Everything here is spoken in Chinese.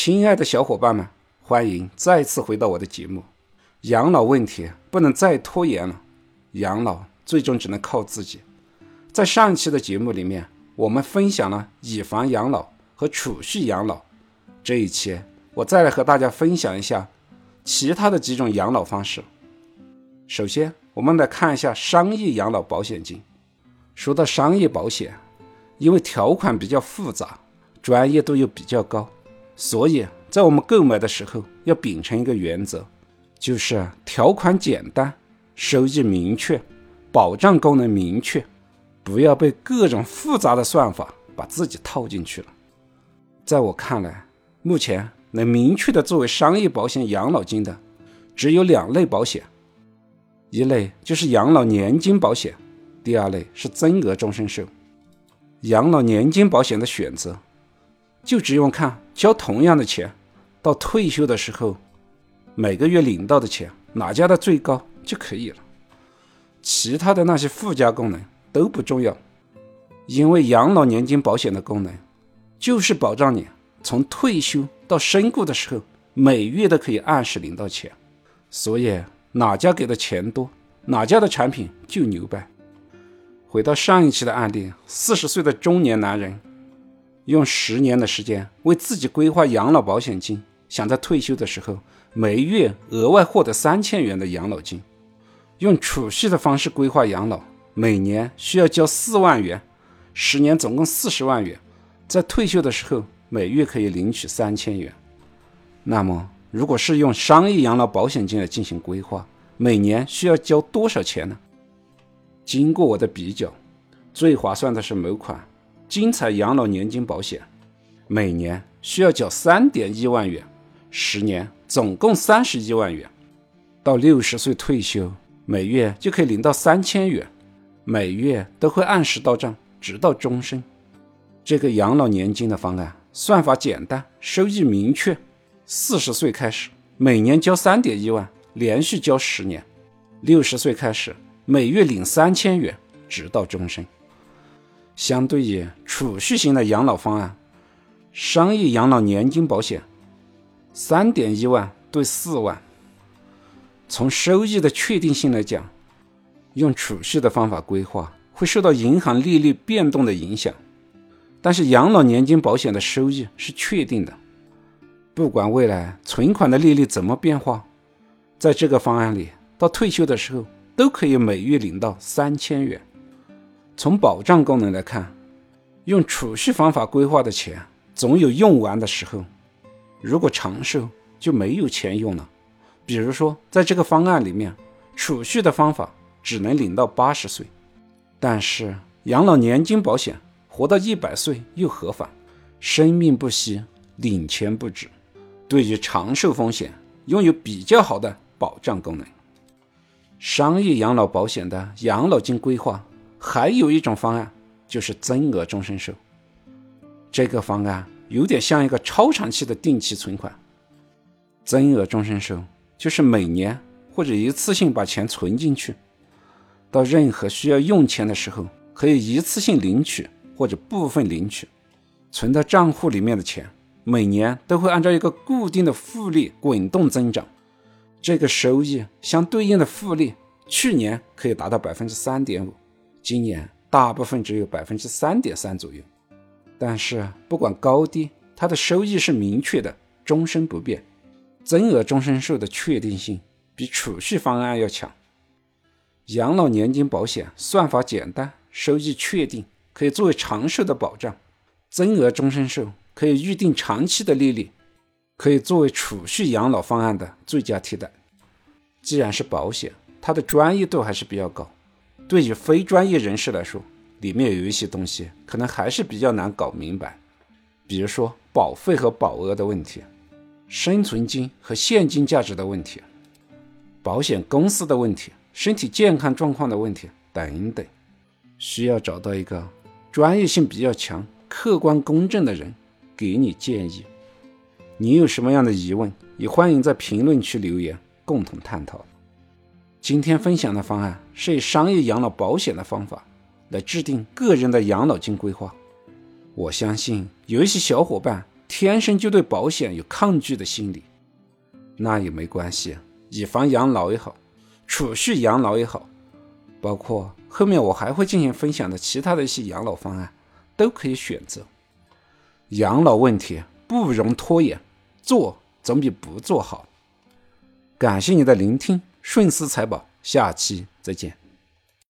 亲爱的小伙伴们，欢迎再次回到我的节目。养老问题不能再拖延了，养老最终只能靠自己。在上一期的节目里面，我们分享了以房养老和储蓄养老。这一期我再来和大家分享一下其他的几种养老方式。首先，我们来看一下商业养老保险金。说到商业保险，因为条款比较复杂，专业度又比较高，所以在我们购买的时候要秉承一个原则，就是条款简单，收益明确，保障功能明确，不要被各种复杂的算法把自己套进去了。在我看来，目前能明确的作为商业保险养老金的，只有两类保险。一类就是养老年金保险，第二类是增额终身寿。养老年金保险的选择，就只用看交同样的钱，到退休的时候，每个月领到的钱哪家的最高就可以了。其他的那些附加功能都不重要，因为养老年金保险的功能，就是保障你从退休到身故的时候，每月都可以按时领到钱，所以。哪家给的钱多，哪家的产品就牛掰。回到上一期的案例，四十岁的中年男人用十年的时间为自己规划养老保险金，想在退休的时候每月额外获得三千元的养老金。用储蓄的方式规划养老，每年需要交四万元，十年总共四十万元，在退休的时候每月可以领取三千元。那么，如果是用商业养老保险金来进行规划，每年需要交多少钱呢？经过我的比较，最划算的是某款精彩养老年金保险，每年需要缴三点一万元，十年总共三十一万元，到六十岁退休，每月就可以领到三千元，每月都会按时到账，直到终身。这个养老年金的方案算法简单，收益明确。四十岁开始，每年交三点一万，连续交十年；六十岁开始，每月领三千元，直到终身。相对于储蓄型的养老方案，商业养老年金保险，三点一万对四万。从收益的确定性来讲，用储蓄的方法规划会受到银行利率变动的影响，但是养老年金保险的收益是确定的。不管未来存款的利率怎么变化，在这个方案里，到退休的时候都可以每月领到三千元。从保障功能来看，用储蓄方法规划的钱总有用完的时候。如果长寿就没有钱用了。比如说，在这个方案里面，储蓄的方法只能领到八十岁，但是养老年金保险活到一百岁又何妨？生命不息，领钱不止。对于长寿风险拥有比较好的保障功能。商业养老保险的养老金规划还有一种方案，就是增额终身寿。这个方案有点像一个超长期的定期存款。增额终身寿就是每年或者一次性把钱存进去，到任何需要用钱的时候可以一次性领取或者部分领取，存到账户里面的钱。每年都会按照一个固定的复利滚动增长，这个收益相对应的复利，去年可以达到百分之三点五，今年大部分只有百分之三点三左右。但是不管高低，它的收益是明确的，终身不变。增额终身寿的确定性比储蓄方案要强。养老年金保险算法简单，收益确定，可以作为长寿的保障。增额终身寿。可以预定长期的利率，可以作为储蓄养老方案的最佳替代。既然是保险，它的专业度还是比较高。对于非专业人士来说，里面有一些东西可能还是比较难搞明白，比如说保费和保额的问题，生存金和现金价值的问题，保险公司的问题，身体健康状况的问题等等，需要找到一个专业性比较强、客观公正的人。给你建议，你有什么样的疑问，也欢迎在评论区留言，共同探讨。今天分享的方案是以商业养老保险的方法来制定个人的养老金规划。我相信有一些小伙伴天生就对保险有抗拒的心理，那也没关系，以房养老也好，储蓄养老也好，包括后面我还会进行分享的其他的一些养老方案，都可以选择。养老问题不容拖延，做总比不做好。感谢你的聆听，顺思财宝，下期再见。